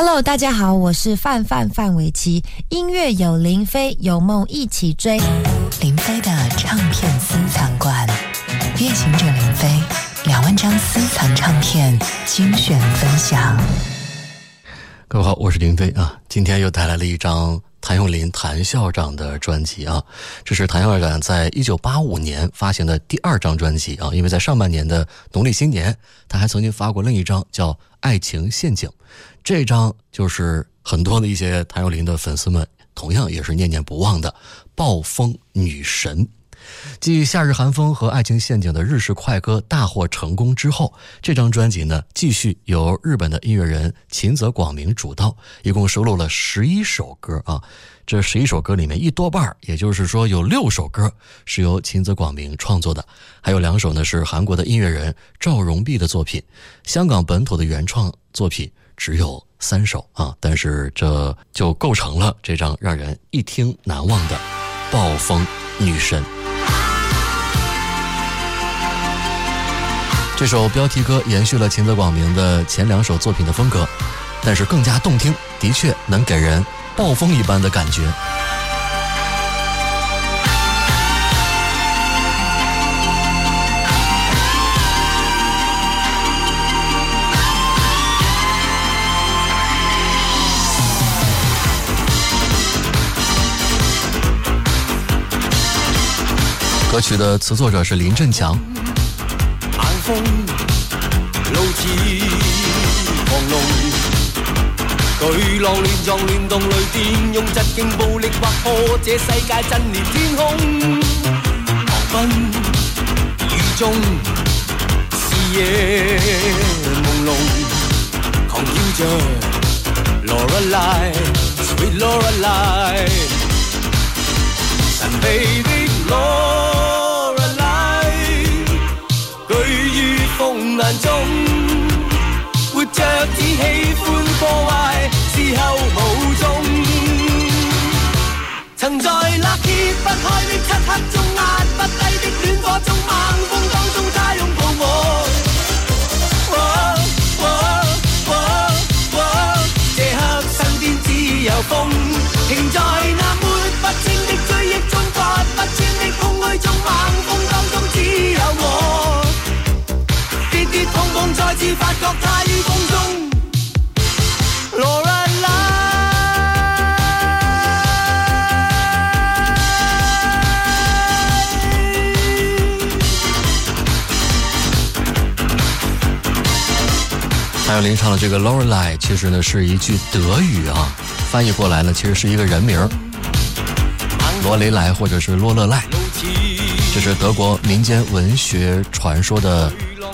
Hello，大家好，我是范范范玮琪。音乐有林飞，有梦一起追。林飞的唱片私藏馆，夜行者林飞，两万张私藏唱片精选分享。各位好，我是林飞啊，今天又带来了一张谭咏麟谭校长的专辑啊，这是谭校长在一九八五年发行的第二张专辑啊，因为在上半年的农历新年，他还曾经发过另一张叫《爱情陷阱》。这张就是很多的一些谭咏麟的粉丝们同样也是念念不忘的《暴风女神》，继《夏日寒风》和《爱情陷阱》的日式快歌大获成功之后，这张专辑呢继续由日本的音乐人秦泽广明主刀，一共收录了十一首歌啊。这十一首歌里面，一多半也就是说有六首歌是由秦泽广明创作的，还有两首呢是韩国的音乐人赵荣毕的作品，香港本土的原创作品。只有三首啊，但是这就构成了这张让人一听难忘的《暴风女神》。这首标题歌延续了秦泽广明的前两首作品的风格，但是更加动听，的确能给人暴风一般的感觉。歌曲的词作者是林振强。寒风露似狂龙，巨浪乱撞乱动雷电，用疾劲暴力划破这世界震裂天空。狂奔雨中，视野朦胧，狂叫着 Lorelei。Sweet Lorelei，神秘的 l o 风眼中，活着只喜欢破坏，事后无踪。曾在那揭不开的漆黑中，压不低的暖火中，猛风当中他拥抱我。喔喔喔喔，这刻身边只有风，停在那抹不清的追忆中，发不穿的空虚中，猛风当中只有我。还有麟唱的这个《Lorelei》其实呢是一句德语啊，翻译过来呢其实是一个人名儿——罗雷莱或者是洛勒赖，这是德国民间文学传说的。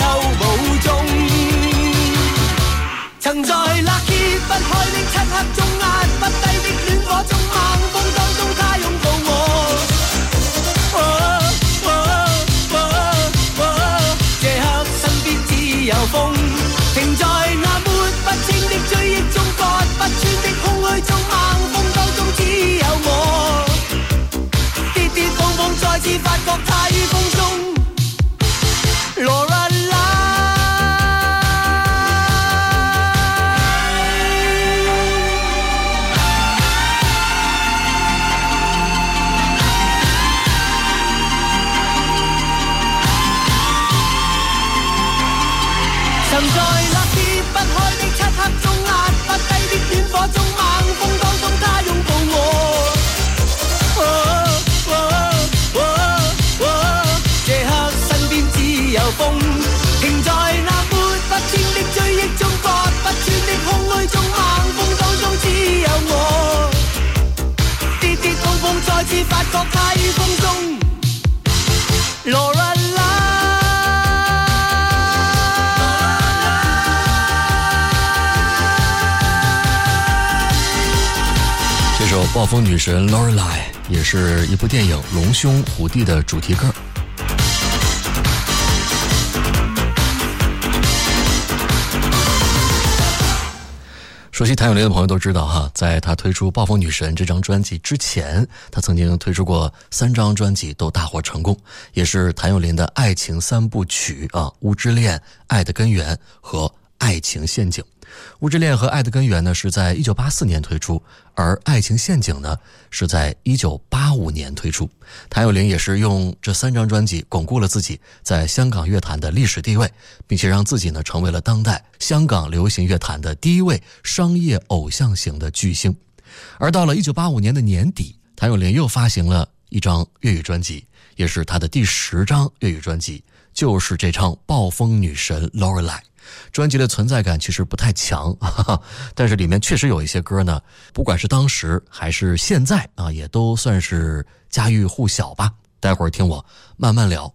后无踪。曾在那揭不开的漆黑中压不低的恋火中，猛风当中他拥抱我。喔喔喔喔，这刻身边只有风。停在那抹不清的追忆中，割不穿的空虚中，猛风当中只有我。跌跌碰碰，再次发觉太。这首《暴风女神》Lorelai 也是一部电影《龙兄虎弟》的主题歌。熟悉谭咏麟的朋友都知道哈，在他推出《暴风女神》这张专辑之前，他曾经推出过三张专辑都大获成功，也是谭咏麟的爱情三部曲啊，《无知恋爱的根源》和《爱情陷阱》。《物质恋》和《爱的根源》呢是在1984年推出，而《爱情陷阱》呢是在1985年推出。谭咏麟也是用这三张专辑巩固了自己在香港乐坛的历史地位，并且让自己呢成为了当代香港流行乐坛的第一位商业偶像型的巨星。而到了1985年的年底，谭咏麟又发行了一张粤语专辑，也是他的第十张粤语专辑，就是这唱《暴风女神》《Lorelei》。专辑的存在感其实不太强，但是里面确实有一些歌呢，不管是当时还是现在啊，也都算是家喻户晓吧。待会儿听我慢慢聊，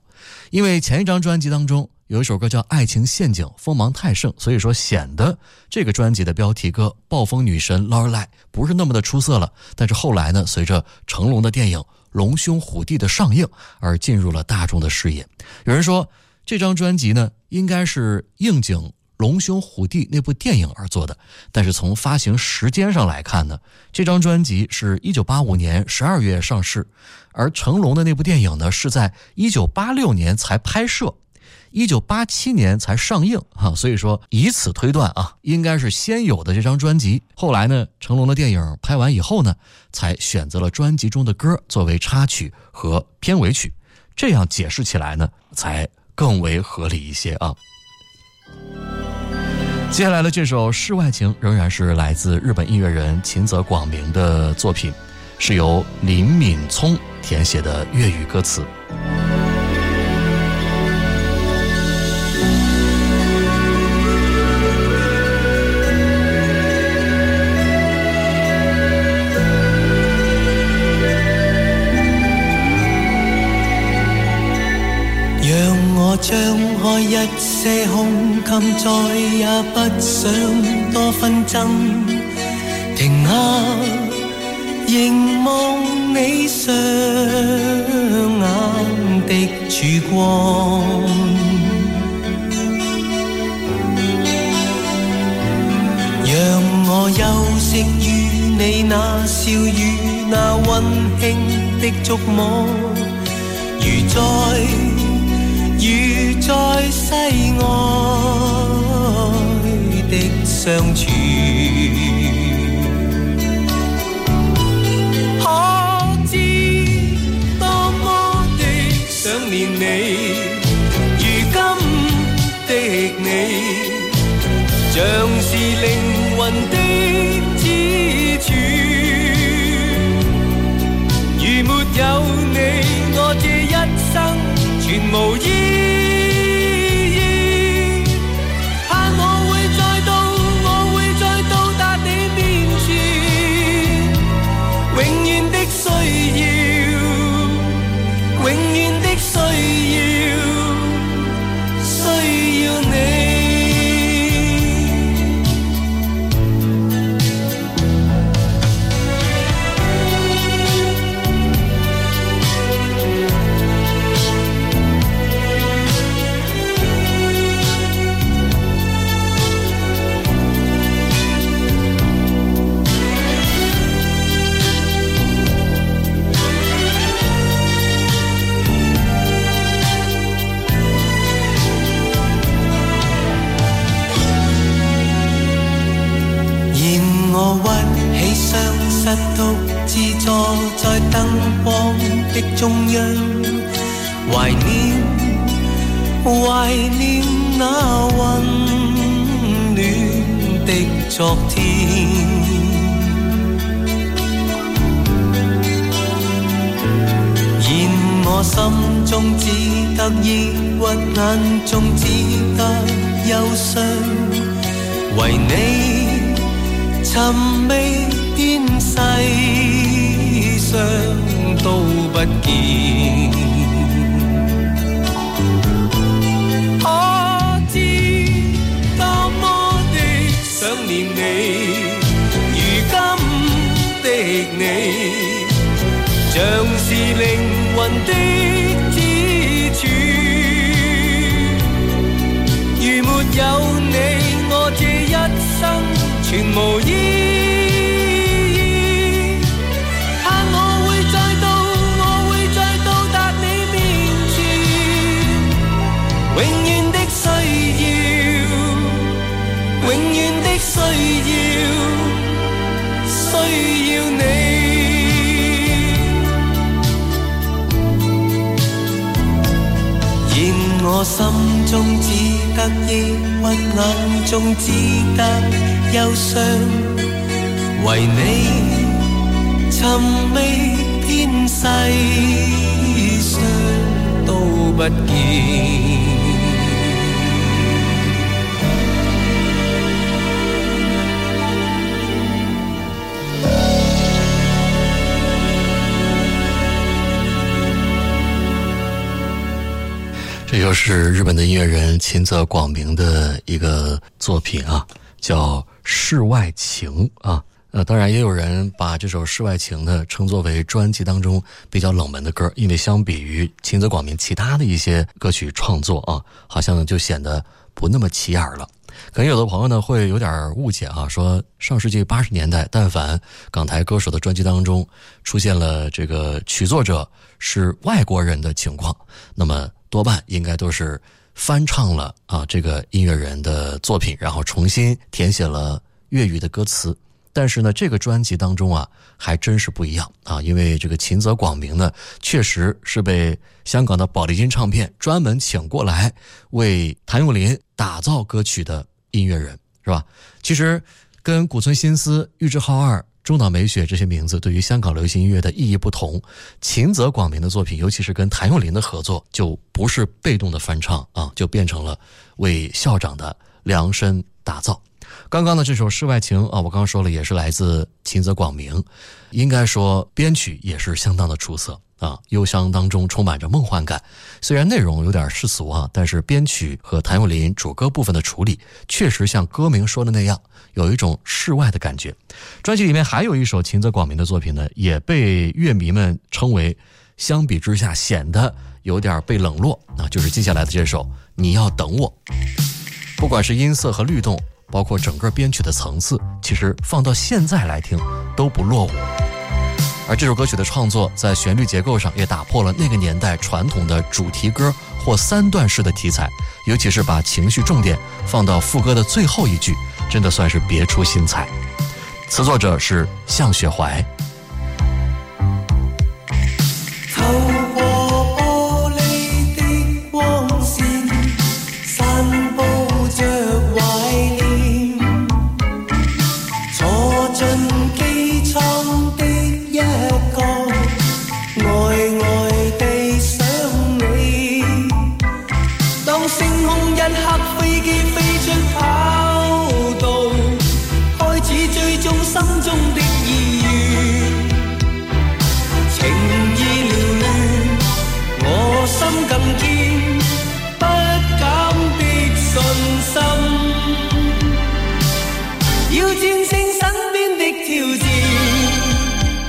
因为前一张专辑当中有一首歌叫《爱情陷阱》，锋芒太盛，所以说显得这个专辑的标题歌《暴风女神》《l o r l i 不是那么的出色了。但是后来呢，随着成龙的电影《龙兄虎弟》的上映而进入了大众的视野，有人说。这张专辑呢，应该是应景《龙兄虎弟》那部电影而做的。但是从发行时间上来看呢，这张专辑是一九八五年十二月上市，而成龙的那部电影呢是在一九八六年才拍摄，一九八七年才上映。哈，所以说以此推断啊，应该是先有的这张专辑，后来呢成龙的电影拍完以后呢，才选择了专辑中的歌作为插曲和片尾曲。这样解释起来呢，才。更为合理一些啊！接下来的这首《世外情》仍然是来自日本音乐人秦泽广明的作品，是由林敏聪填写的粤语歌词。一些空琴，再也不想多纷争。停下，凝望你双眼的曙光。让我休息于你那笑语，那温馨的触摸。如在。在世外的相处，可知多么的想念你？如今的你，像是灵魂的支柱。如没有你，我这一生全无依。永远的岁月。我心中只得抑郁，眼中只得忧伤。为你寻觅偏世，谁都不见。这就是日本的音乐人秦泽广明的一个作品啊，叫《世外情》啊。呃，当然也有人把这首《世外情》呢称作为专辑当中比较冷门的歌，因为相比于秦泽广明其他的一些歌曲创作啊，好像就显得不那么起眼了。可能有的朋友呢会有点误解啊，说上世纪八十年代，但凡港台歌手的专辑当中出现了这个曲作者是外国人的情况，那么。多半应该都是翻唱了啊，这个音乐人的作品，然后重新填写了粤语的歌词。但是呢，这个专辑当中啊，还真是不一样啊，因为这个秦泽广明呢，确实是被香港的宝丽金唱片专门请过来为谭咏麟打造歌曲的音乐人，是吧？其实跟古村新司、玉置浩二。中岛美雪这些名字对于香港流行音乐的意义不同，秦泽广明的作品，尤其是跟谭咏麟的合作，就不是被动的翻唱啊，就变成了为校长的量身打造。刚刚的这首《世外情》啊，我刚刚说了，也是来自秦泽广明，应该说编曲也是相当的出色。啊，忧伤当中充满着梦幻感，虽然内容有点世俗啊，但是编曲和谭咏麟主歌部分的处理，确实像歌名说的那样，有一种世外的感觉。专辑里面还有一首秦泽广明的作品呢，也被乐迷们称为，相比之下显得有点被冷落，那就是接下来的这首《你要等我》。不管是音色和律动，包括整个编曲的层次，其实放到现在来听都不落伍。而这首歌曲的创作在旋律结构上也打破了那个年代传统的主题歌或三段式的题材，尤其是把情绪重点放到副歌的最后一句，真的算是别出心裁。词作者是向雪怀。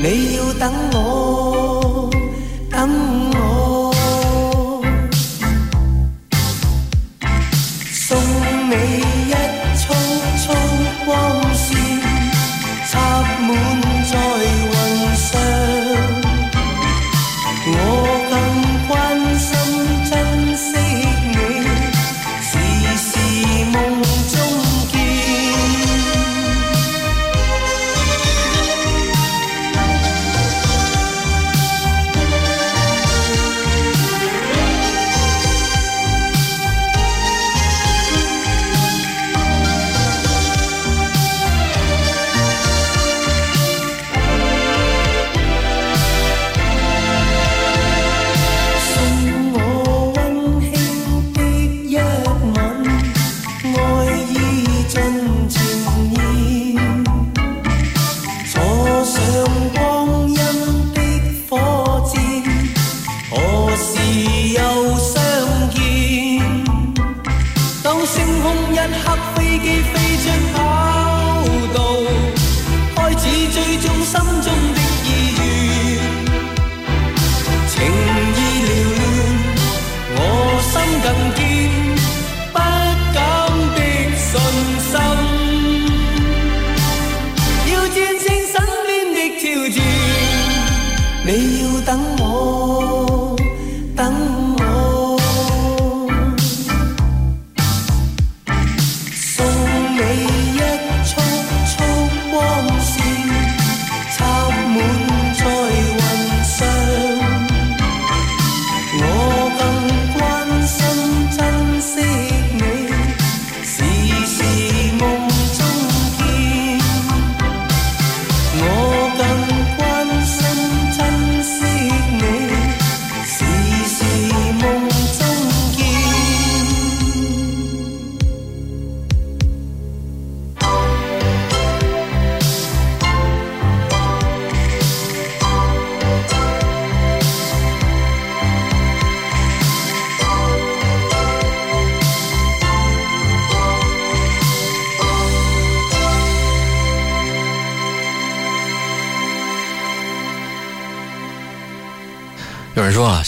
你要等我。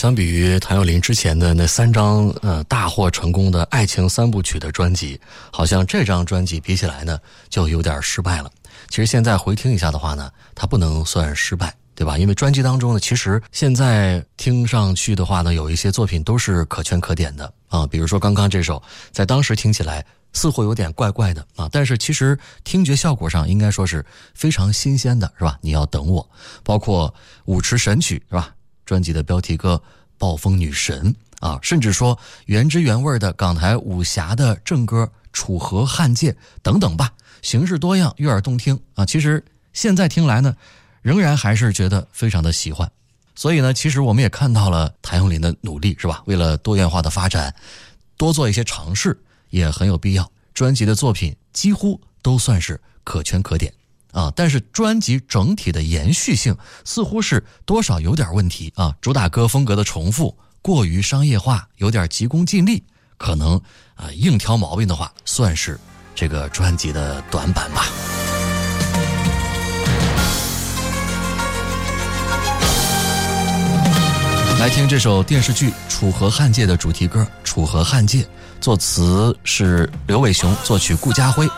相比于谭咏麟之前的那三张呃大获成功的爱情三部曲的专辑，好像这张专辑比起来呢就有点失败了。其实现在回听一下的话呢，它不能算失败，对吧？因为专辑当中呢，其实现在听上去的话呢，有一些作品都是可圈可点的啊。比如说刚刚这首，在当时听起来似乎有点怪怪的啊，但是其实听觉效果上应该说是非常新鲜的，是吧？你要等我，包括舞池神曲，是吧？专辑的标题歌《暴风女神》啊，甚至说原汁原味的港台武侠的正歌《楚河汉界》等等吧，形式多样，悦耳动听啊。其实现在听来呢，仍然还是觉得非常的喜欢。所以呢，其实我们也看到了谭咏麟的努力，是吧？为了多元化的发展，多做一些尝试也很有必要。专辑的作品几乎都算是可圈可点。啊，但是专辑整体的延续性似乎是多少有点问题啊，主打歌风格的重复过于商业化，有点急功近利，可能啊硬挑毛病的话，算是这个专辑的短板吧。来听这首电视剧《楚河汉界》的主题歌《楚河汉界》，作词是刘伟雄，作曲顾家辉。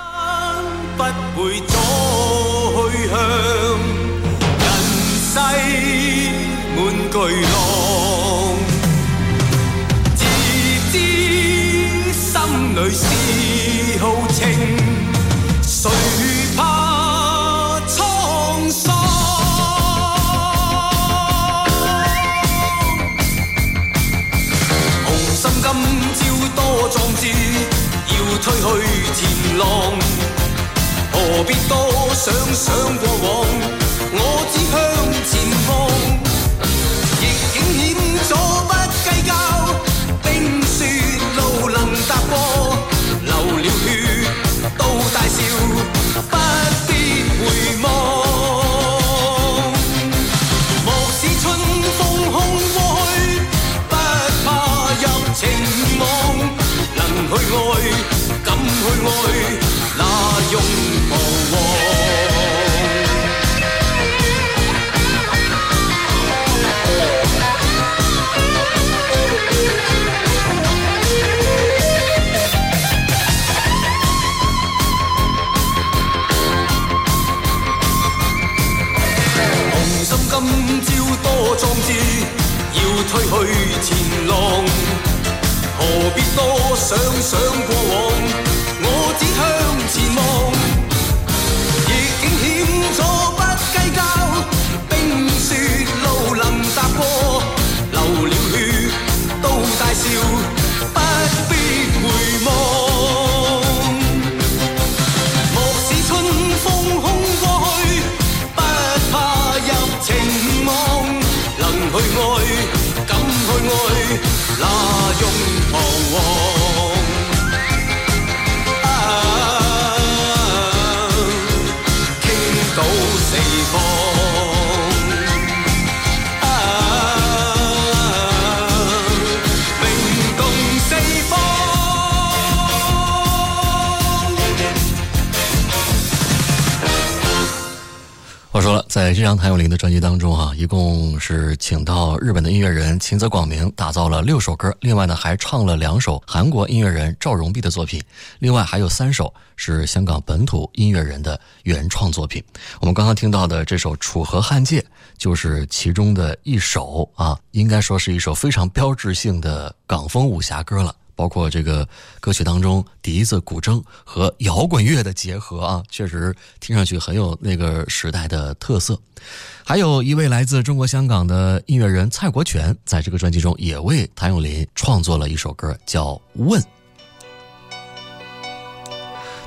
里是豪情，谁怕沧桑？红心今朝多壮志，要推去前浪。何必多想想过往？我只向前。今朝多壮志，要推去前浪。何必多想想过往？我只向前望。逆境险阻不计较，冰雪路能踏过，流了血都大笑。那拥抱。在这张谭咏麟的专辑当中，哈，一共是请到日本的音乐人秦泽广明打造了六首歌，另外呢还唱了两首韩国音乐人赵荣碧的作品，另外还有三首是香港本土音乐人的原创作品。我们刚刚听到的这首《楚河汉界》就是其中的一首啊，应该说是一首非常标志性的港风武侠歌了。包括这个歌曲当中笛子、古筝和摇滚乐的结合啊，确实听上去很有那个时代的特色。还有一位来自中国香港的音乐人蔡国权，在这个专辑中也为谭咏麟创作了一首歌叫《问》，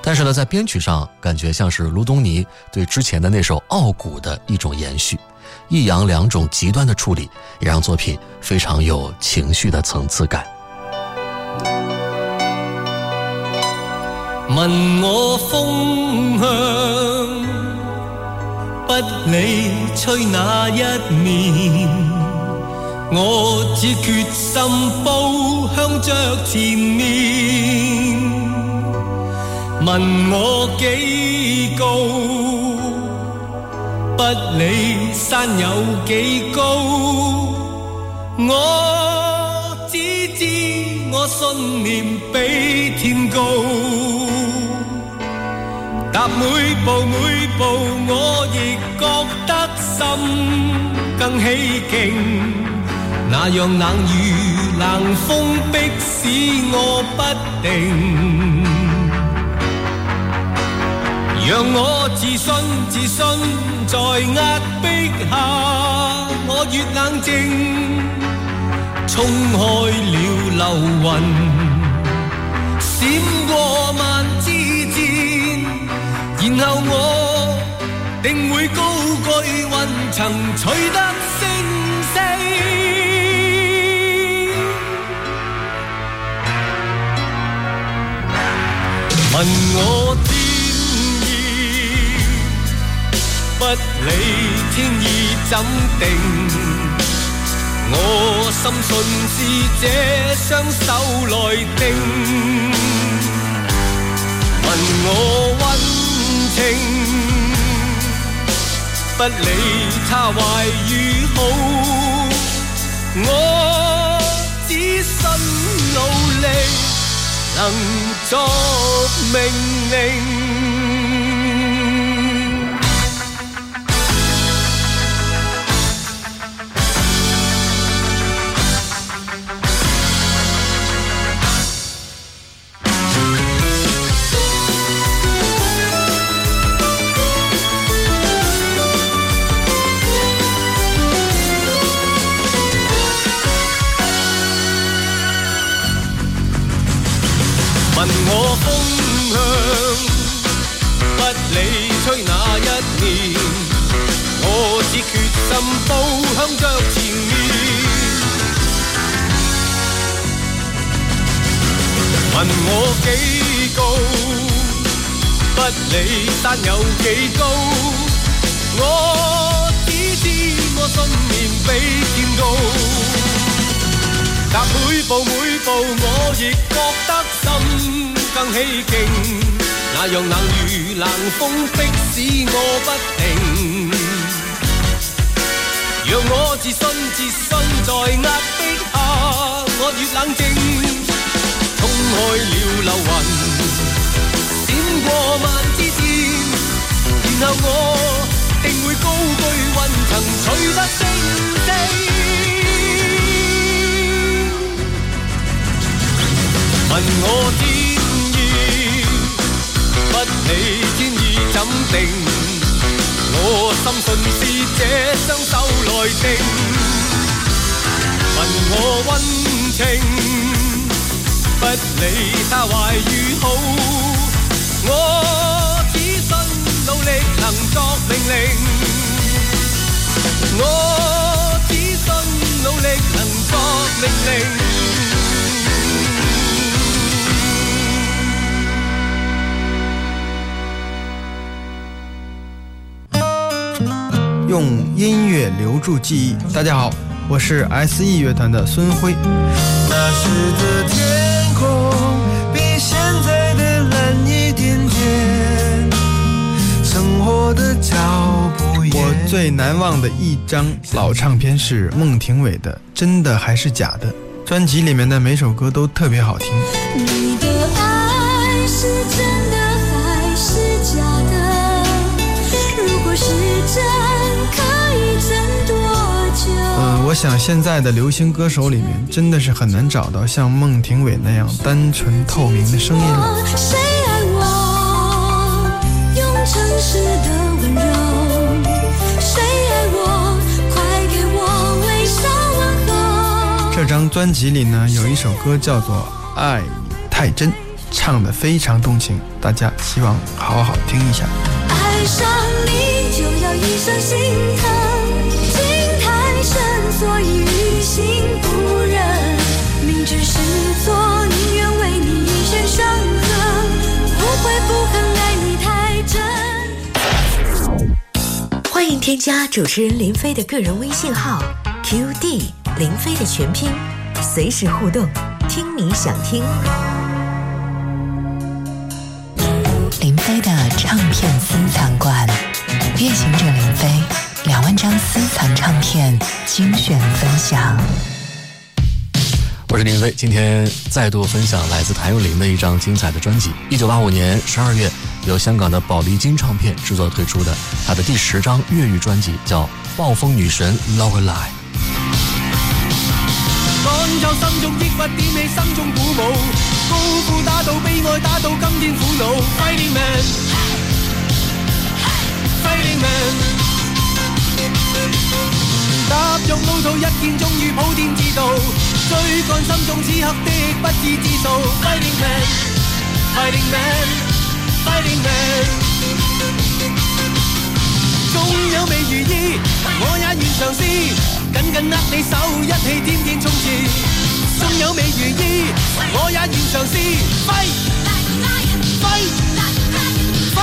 但是呢，在编曲上感觉像是卢东尼对之前的那首《傲骨》的一种延续。抑扬两种极端的处理，也让作品非常有情绪的层次感。问我风向，不理吹哪一面，我只决心步向着前面。问我几高，不理山有几高，我只知我信念比天高。踏每步每步，我亦觉得心更起劲。那样冷雨冷风迫使我不定，让我自信自信，在压迫下我越冷静，冲开了流云，闪过万支箭。然后我定会高举云层，取得星星。问我天意，不理天意怎定？我心信是这双手来。不理他坏与好，我只身努力，能作命令。我几高，不理山有几高，我只知我信念比天高。踏每步每步，我亦觉得心更起劲。那样冷雨冷风迫使我不停。让我自信自信，在压迫下我越冷静。冲开了流云，闪过万支箭，然后我定会高居云层，取得胜地。问我天意，不你天意怎定？我心信是这双手来定。问我温情。不理他好，我只努力能作令，令。用音乐留住记忆。大家好，我是 SE 乐团的孙辉。比现在的的一点点，生活脚步。我最难忘的一张老唱片是孟庭苇的，真的还是假的？专辑里面的每首歌都特别好听。你的爱是真的还是假的？如果是真。我想现在的流行歌手里面，真的是很难找到像孟庭苇那样单纯透明的声音了。这张专辑里呢，有一首歌叫做《爱你太真》，唱得非常动情，大家希望好好听一下。爱上你就要一生心疼。所以于心不忍明知是错宁愿为你一身伤痕不会不肯爱你太真欢迎添加主持人林飞的个人微信号 qd 林飞的全拼随时互动听你想听林飞的唱片私藏馆夜行者私藏唱片精选分享，我是林飞。今天再度分享来自谭咏麟的一张精彩的专辑，一九八五年十二月由香港的宝丽金唱片制作推出的他的第十张粤语专辑，叫《暴风女神 l o Lie）。踏着老套，一天終於普天知道，追赶心中此刻的不知之數。Fighting man, fighting man, fighting man。纵有未如意，我也願尝试，緊緊握你手，一起天天冲刺。纵有未如意，我也願嘗試。Fight, fight, fight, f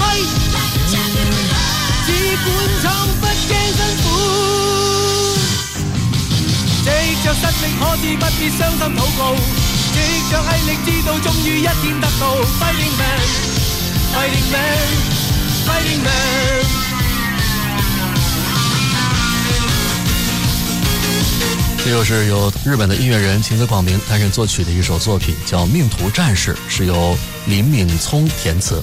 i 不辛苦。这又是由日本的音乐人晴子广明担任作曲的一首作品，叫《命途战士》，是由林敏聪填词。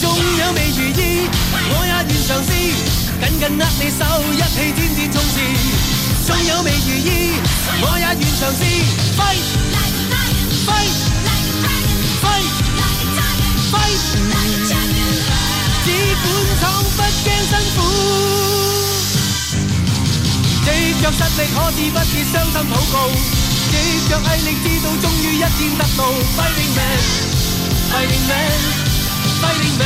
纵有未如意，我也愿尝试，紧紧握你手，一起天天冲刺。纵有未如意，我也愿尝试。飞，飞，飞，飞。只管闯，不惊辛苦。藉着实力，可以不竭伤心祷告。藉着毅力，知道终于一天得到。Fighting man，fighting man。Man，Fighting Man。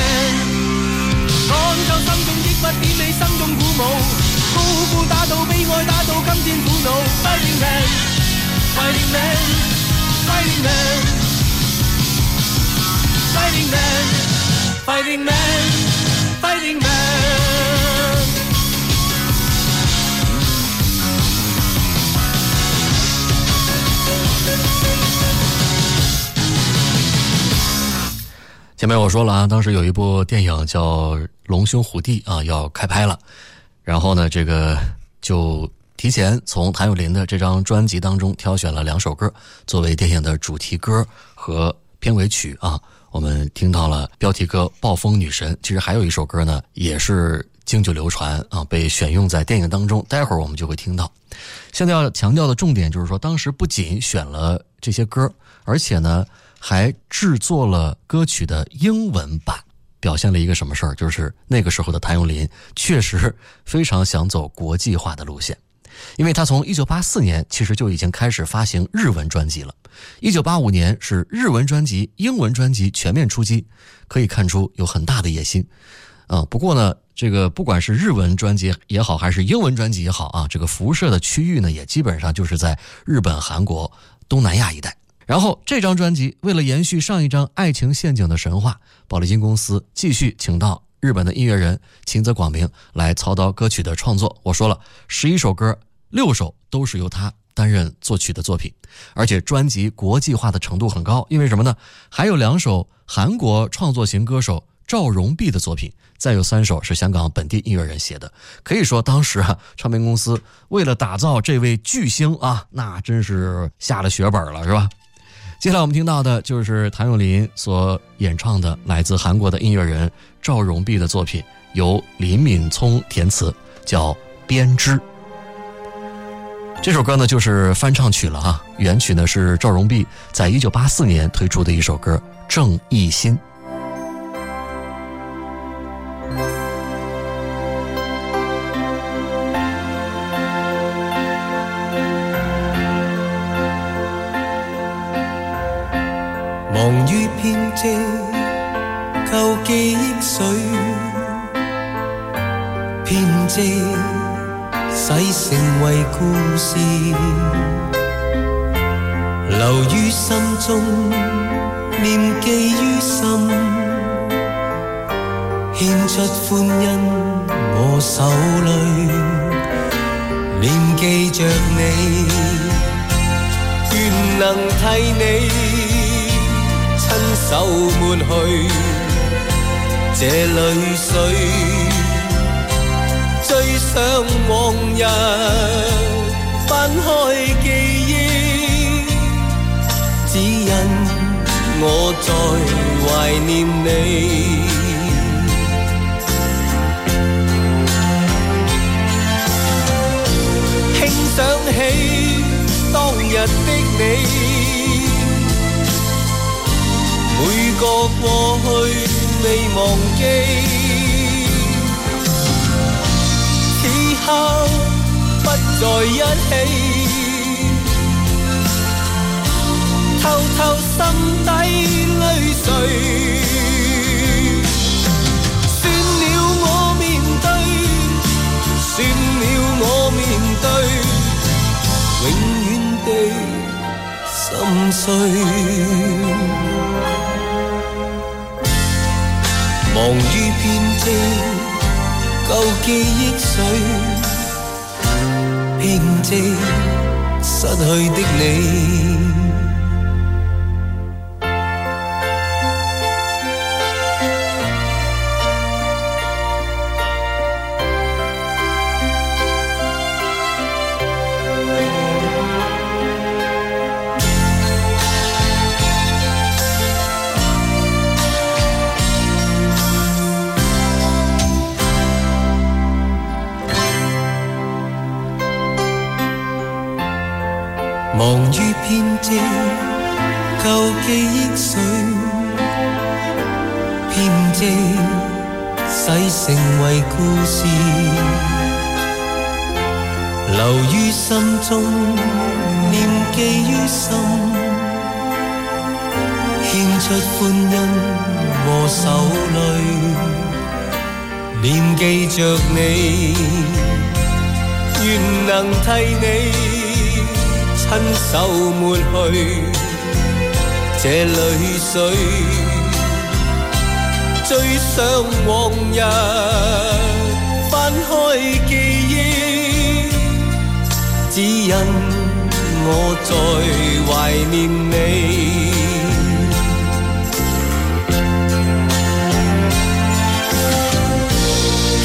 赶走心中抑郁，点起心中鼓舞，高呼打到悲哀，打到今天苦恼，Fighting Man，Fighting Man，Fighting Man，Fighting Man，Fighting Man，Fighting Man。 前面我说了啊，当时有一部电影叫《龙兄虎弟》啊，要开拍了，然后呢，这个就提前从谭咏麟的这张专辑当中挑选了两首歌作为电影的主题歌和片尾曲啊。我们听到了标题歌《暴风女神》，其实还有一首歌呢，也是经久流传啊，被选用在电影当中。待会儿我们就会听到。现在要强调的重点就是说，当时不仅选了这些歌，而且呢。还制作了歌曲的英文版，表现了一个什么事儿？就是那个时候的谭咏麟确实非常想走国际化的路线，因为他从1984年其实就已经开始发行日文专辑了，1985年是日文专辑、英文专辑全面出击，可以看出有很大的野心啊。不过呢，这个不管是日文专辑也好，还是英文专辑也好啊，这个辐射的区域呢，也基本上就是在日本、韩国、东南亚一带。然后这张专辑为了延续上一张《爱情陷阱》的神话，宝丽金公司继续请到日本的音乐人秦泽广明来操刀歌曲的创作。我说了，十一首歌六首都是由他担任作曲的作品，而且专辑国际化的程度很高。因为什么呢？还有两首韩国创作型歌手赵荣弼的作品，再有三首是香港本地音乐人写的。可以说，当时啊，唱片公司为了打造这位巨星啊，那真是下了血本了，是吧？接下来我们听到的就是谭咏麟所演唱的来自韩国的音乐人赵荣弼的作品，由林敏聪填词，叫《编织》。这首歌呢就是翻唱曲了哈，原曲呢是赵荣弼在1984年推出的一首歌《郑义兴》。事留于心中，念记于心，献出欢欣和手泪，念记着你，愿能替你亲手抹去这泪水，追想往日。翻开记忆，只因我在怀念你。轻想起当日的你，每个过去未忘记。以后。在一起，偷偷心底泪水。算了，我面对，算了，我面对，永远的心碎。忙于编织旧记忆碎。编织失去的你。替你亲手抹去这泪水，追想往日，翻开记忆，只因我在怀念你。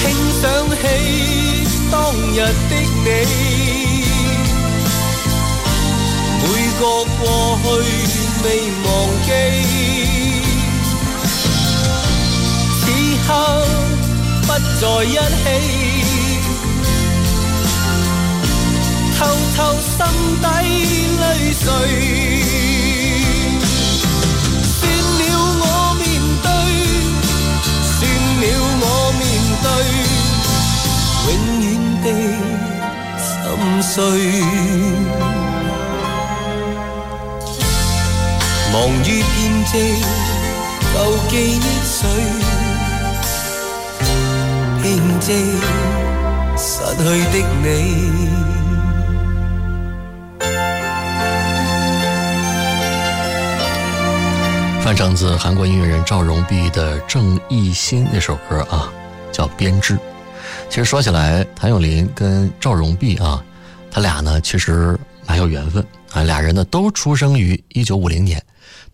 轻想起当日的你。觉过去未忘记，此刻不再一起，偷偷心底泪水。算了，我面对，算了，我面对，永远的心碎。《忙于编织旧记忆》水，编织失去的你。翻唱自韩国音乐人赵荣弼的郑义兴那首歌啊，叫《编织》。其实说起来，谭咏麟跟赵荣弼啊，他俩呢，其实蛮有缘分。啊，俩人呢都出生于一九五零年，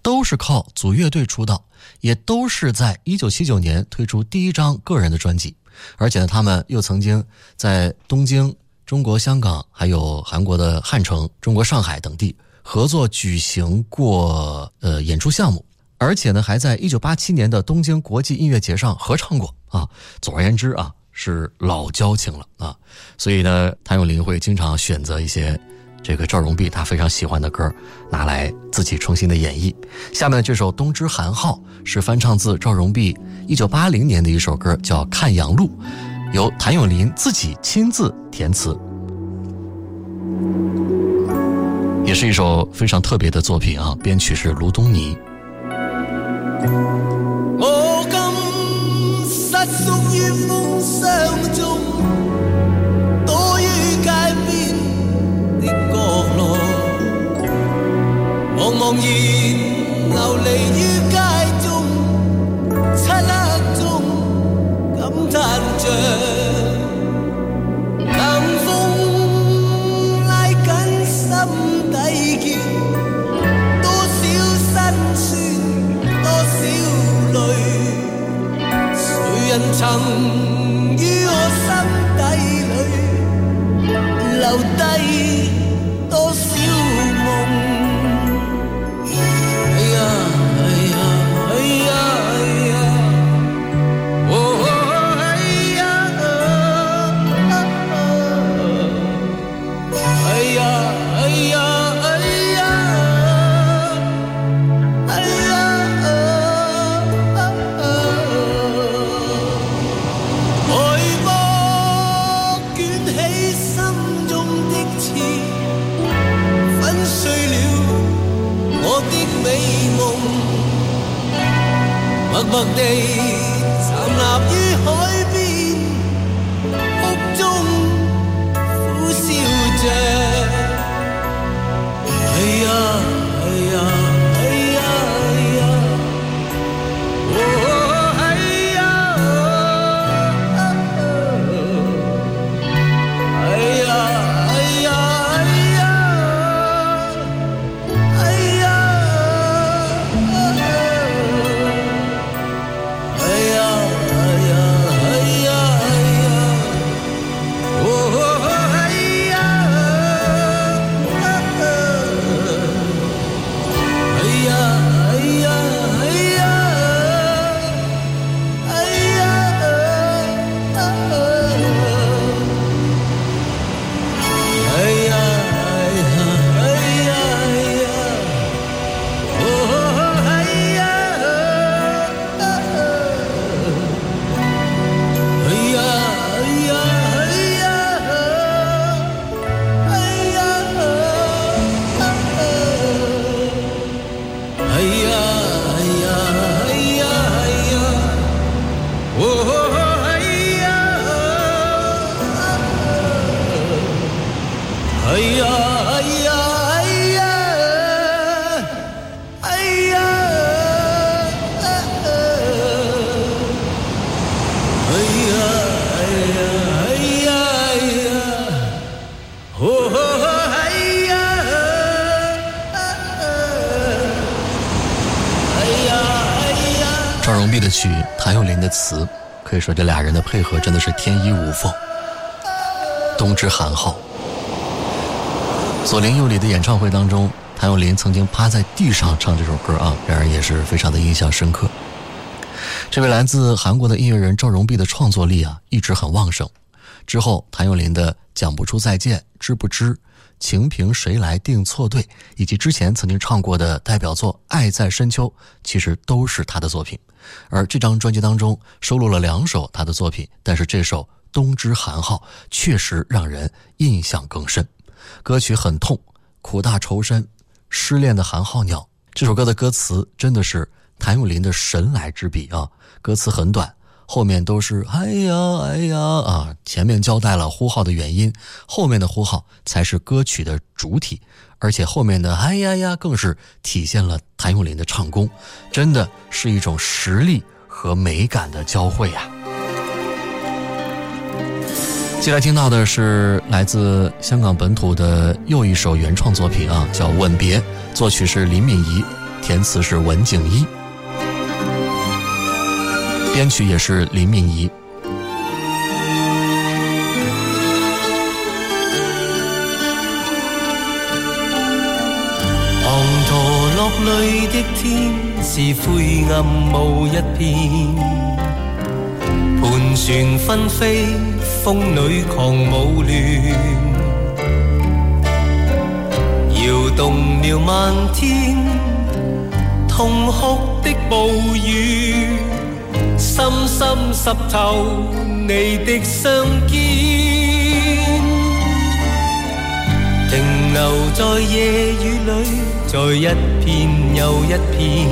都是靠组乐队出道，也都是在一九七九年推出第一张个人的专辑，而且呢，他们又曾经在东京、中国、香港，还有韩国的汉城、中国上海等地合作举行过呃演出项目，而且呢，还在一九八七年的东京国际音乐节上合唱过啊。总而言之啊，是老交情了啊，所以呢，谭咏麟会经常选择一些。这个赵荣碧他非常喜欢的歌，拿来自己重新的演绎。下面这首《冬之韩浩》是翻唱自赵荣碧一九八零年的一首歌，叫《看阳路》，由谭咏麟自己亲自填词，也是一首非常特别的作品啊。编曲是卢东尼。茫然流离于街中，漆黑中感叹着，冷风拉紧心底结，多少辛酸，多少泪，谁人曾于我心底里留低多？day 所以说这俩人的配合真的是天衣无缝。冬之寒号，左邻右里的演唱会当中，谭咏麟曾经趴在地上唱这首歌啊，让人也是非常的印象深刻。这位来自韩国的音乐人赵荣弼的创作力啊，一直很旺盛。之后，谭咏麟的《讲不出再见》知不知？情凭谁来定错对，以及之前曾经唱过的代表作《爱在深秋》，其实都是他的作品。而这张专辑当中收录了两首他的作品，但是这首《冬之寒号》确实让人印象更深。歌曲很痛，苦大仇深，失恋的寒号鸟。这首歌的歌词真的是谭咏麟的神来之笔啊！歌词很短。后面都是“哎呀，哎呀”啊，前面交代了呼号的原因，后面的呼号才是歌曲的主体，而且后面的“哎呀呀”更是体现了谭咏麟的唱功，真的是一种实力和美感的交汇呀。接下来听到的是来自香港本土的又一首原创作品啊，叫《吻别》，作曲是林敏仪，填词是文景一。编曲也是林敏仪。滂沱落泪的天是灰暗雾一片，盘旋纷飞风里狂舞乱，摇动了漫天痛哭的暴雨。深深湿透你的双肩，停留在夜雨里，在一片又一片，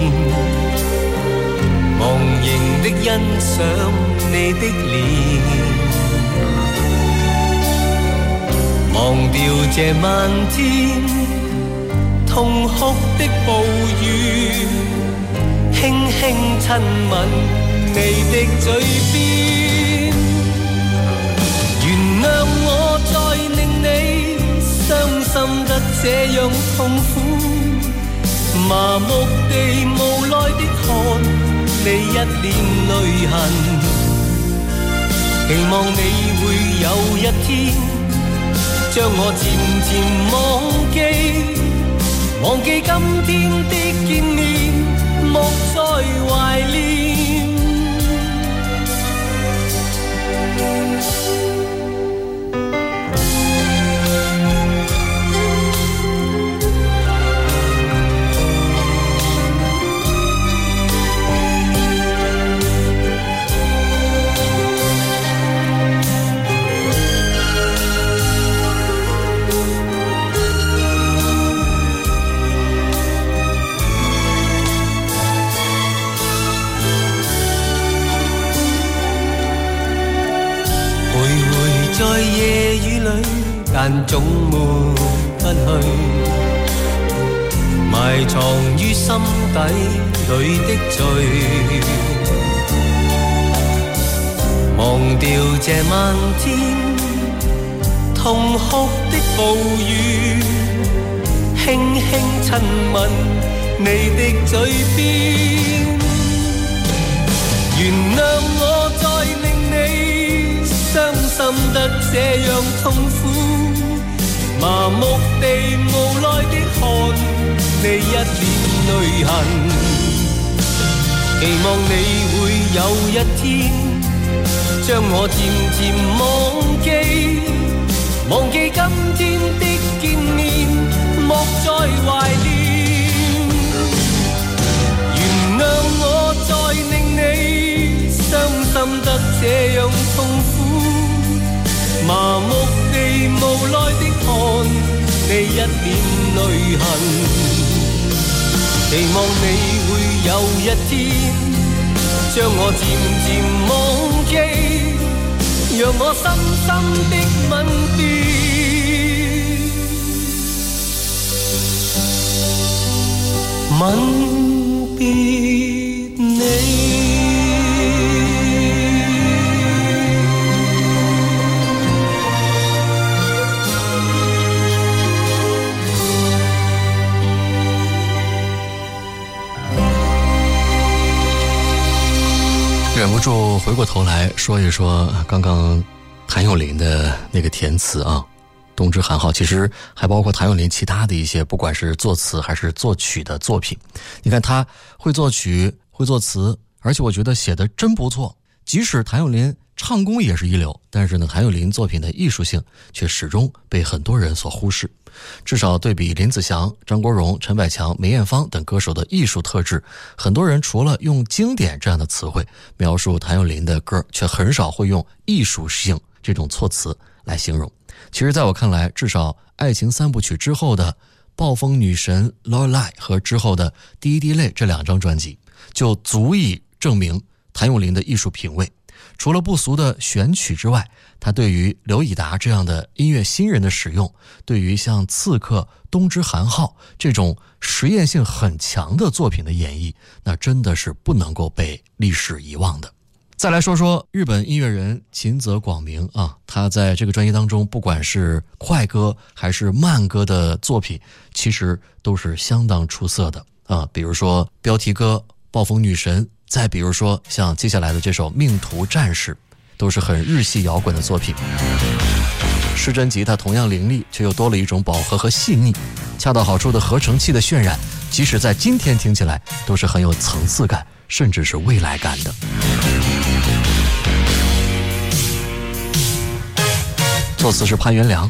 忘形的欣赏你的脸，忘掉这漫天痛哭的暴雨，轻轻亲吻。你的嘴边，原谅我再令你伤心得这样痛苦，麻木地无奈地看你一脸泪痕，期望你会有一天将我渐渐忘记，忘记今天的见面，莫再怀念。但总抹不去，埋藏于心底里的罪。忘掉这漫天痛哭的暴雨，轻轻亲吻你的嘴边，原谅我。心得这样痛苦，麻木地、无奈地看你一脸泪痕，期望你会有一天将我渐渐忘记，忘记今天的见面，莫再怀念，原谅我再令你伤心得这样痛。麻木地、无奈的看你一脸泪痕，期望你会有一天将我渐渐忘记，让我深深的吻别，吻别。就回过头来说一说刚刚谭咏麟的那个填词啊，《冬之寒号》，其实还包括谭咏麟其他的一些，不管是作词还是作曲的作品。你看，他会作曲，会作词，而且我觉得写的真不错。即使谭咏麟。唱功也是一流，但是呢，谭咏麟作品的艺术性却始终被很多人所忽视。至少对比林子祥、张国荣、陈百强、梅艳芳等歌手的艺术特质，很多人除了用“经典”这样的词汇描述谭咏麟的歌，却很少会用“艺术性”这种措辞来形容。其实，在我看来，至少《爱情三部曲》之后的《暴风女神》《Low l i 和之后的《第一滴泪》这两张专辑，就足以证明谭咏麟的艺术品味。除了不俗的选曲之外，他对于刘以达这样的音乐新人的使用，对于像刺客、东之韩浩这种实验性很强的作品的演绎，那真的是不能够被历史遗忘的。再来说说日本音乐人秦泽广明啊，他在这个专辑当中，不管是快歌还是慢歌的作品，其实都是相当出色的啊。比如说标题歌《暴风女神》。再比如说，像接下来的这首《命途战士》，都是很日系摇滚的作品。失真吉他同样凌厉，却又多了一种饱和和细腻，恰到好处的合成器的渲染，即使在今天听起来都是很有层次感，甚至是未来感的。作词是潘元良。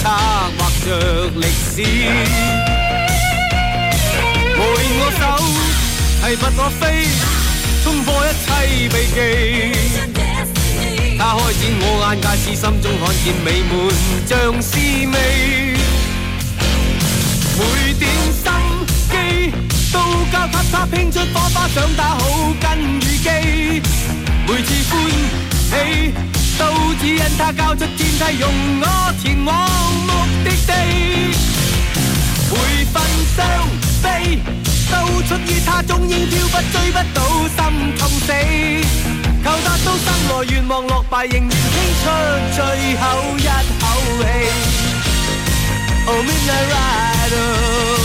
策划着历史，陪我走，系不可飞，冲破一切秘技。他开展我眼界，使心中看见美满，像是味。每点心机都交给他，拼出火花，想打好根与基。每次欢喜。都只因他交出天梯，容我前往目的地。每份伤悲，都出于他，终应飘不追不到，心痛死。求达到生来愿望落败，仍然倾出最后一口气。Oh, mirage.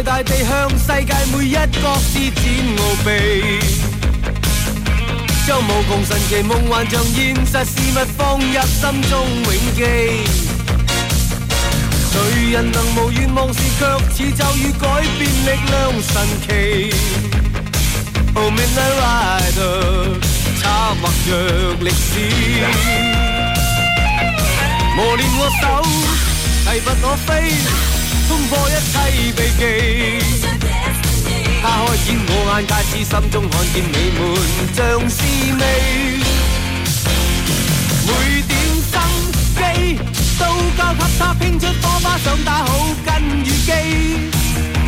在大地向世界每一角施展奥秘，将无穷神奇梦幻像现实事物放入心中永记。谁人能无愿望事却似咒语改变力量神奇？Oh midnight rider，插画若历史，磨练我手，提笔我飞。冲破一切秘技。他开展我眼，界，知心中看见你们像是秘。每点生机都交给他，拼出火花，想打好根与基。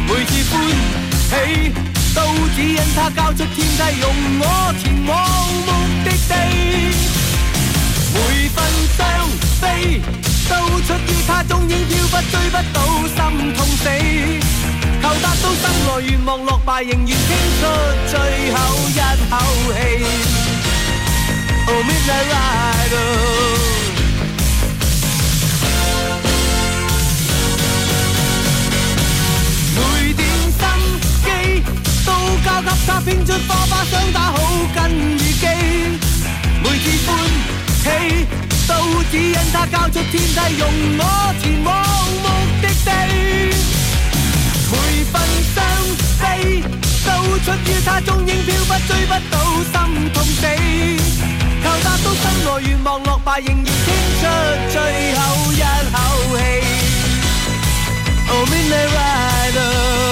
每次欢喜都只因他交出天际，容我前往目的地。每分相飞。都出於他终于飄忽，追不到，心痛死。求達到生來願望落敗，仍然倾出最後一口氣。每點心機都交給他，拼出火花，想打好跟與肌。每次歡喜。都只因他交出天际，容我前往目的地。陪分登飞，都出于他踪影，飘忽追不到，心痛死。靠达到心内愿望，落败仍然倾出最后一口气。Oh midnight rider。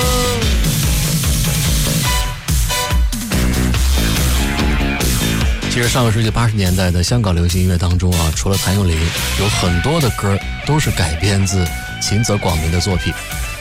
其实上个世纪八十年代的香港流行音乐当中啊，除了谭咏麟，有很多的歌都是改编自秦泽广明的作品。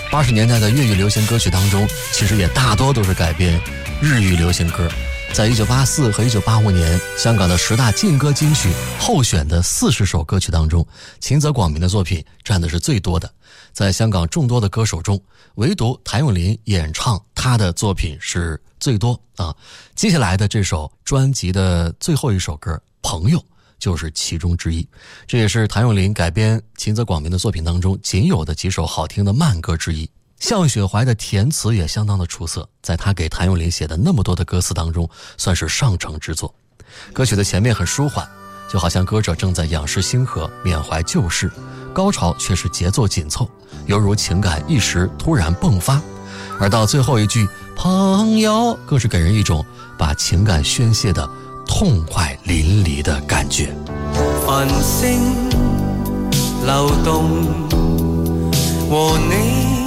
八十年代的粤语流行歌曲当中，其实也大多都是改编日语流行歌。在一九八四和一九八五年，香港的十大劲歌金曲候选的四十首歌曲当中，秦泽广明的作品占的是最多的。在香港众多的歌手中，唯独谭咏麟演唱他的作品是最多啊。接下来的这首专辑的最后一首歌《朋友》就是其中之一。这也是谭咏麟改编秦泽广明的作品当中仅有的几首好听的慢歌之一。向雪怀的填词也相当的出色，在他给谭咏麟写的那么多的歌词当中，算是上乘之作。歌曲的前面很舒缓，就好像歌者正在仰视星河，缅怀旧事；高潮却是节奏紧凑，犹如情感一时突然迸发；而到最后一句“朋友”，更是给人一种把情感宣泄的痛快淋漓的感觉。繁星流动，和你。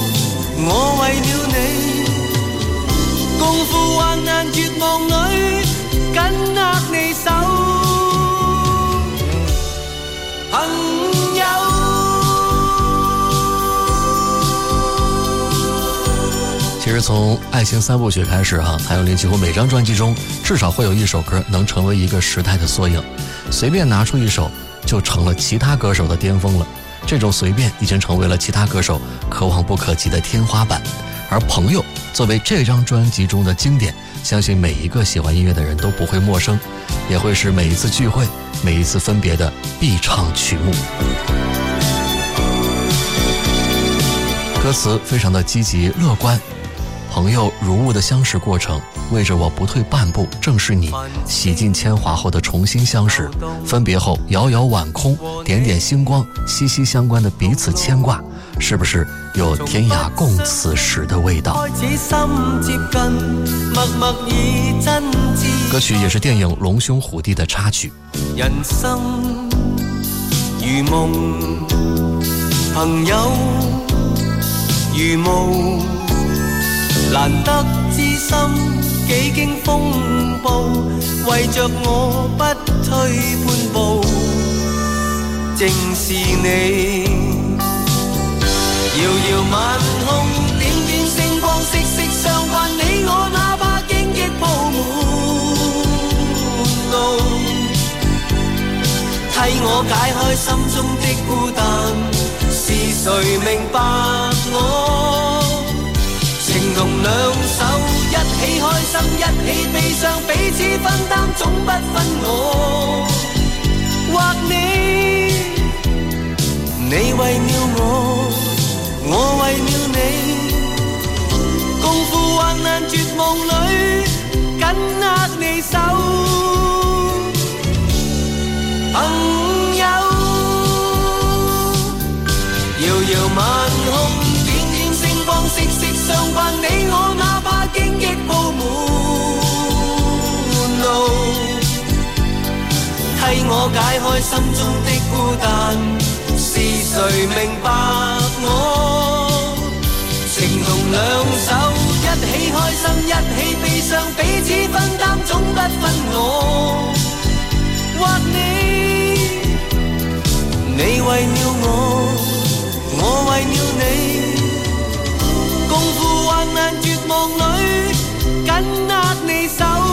我为了你，你共赴患难绝望里，紧握手，朋友。其实从《爱情三部曲》开始哈，谭咏麟几乎每张专辑中至少会有一首歌能成为一个时代的缩影，随便拿出一首就成了其他歌手的巅峰了。这种随便已经成为了其他歌手可望不可及的天花板，而朋友作为这张专辑中的经典，相信每一个喜欢音乐的人都不会陌生，也会是每一次聚会、每一次分别的必唱曲目。歌词非常的积极乐观，朋友如雾的相识过程。为着我不退半步，正是你洗尽铅华后的重新相识。分别后，遥遥晚空，点点星光，息息相关的彼此牵挂，是不是有天涯共此时的味道？歌曲也是电影《龙兄虎弟》的插曲。人生如梦，朋友如雾，难得知心。几经风暴，为着我不退半步，正是你。遥遥晚空，点点星光，息息相关你我，哪怕荆棘铺满路，替我解开心中的孤单，是谁明白我？情同两手。一起开心，一起悲伤，彼此分担，总不分我或你。你为了我，我为了你，共赴患难绝望里紧握你手。朋友，遥遥晚空点点星光，息息相伴你我那。荆棘铺满路，替我解开心中的孤单。是谁明白我？情同两手，一起开心，一起悲伤，彼此分担，总不分我或你。你为了我，我为了你。但绝望里，紧握你手。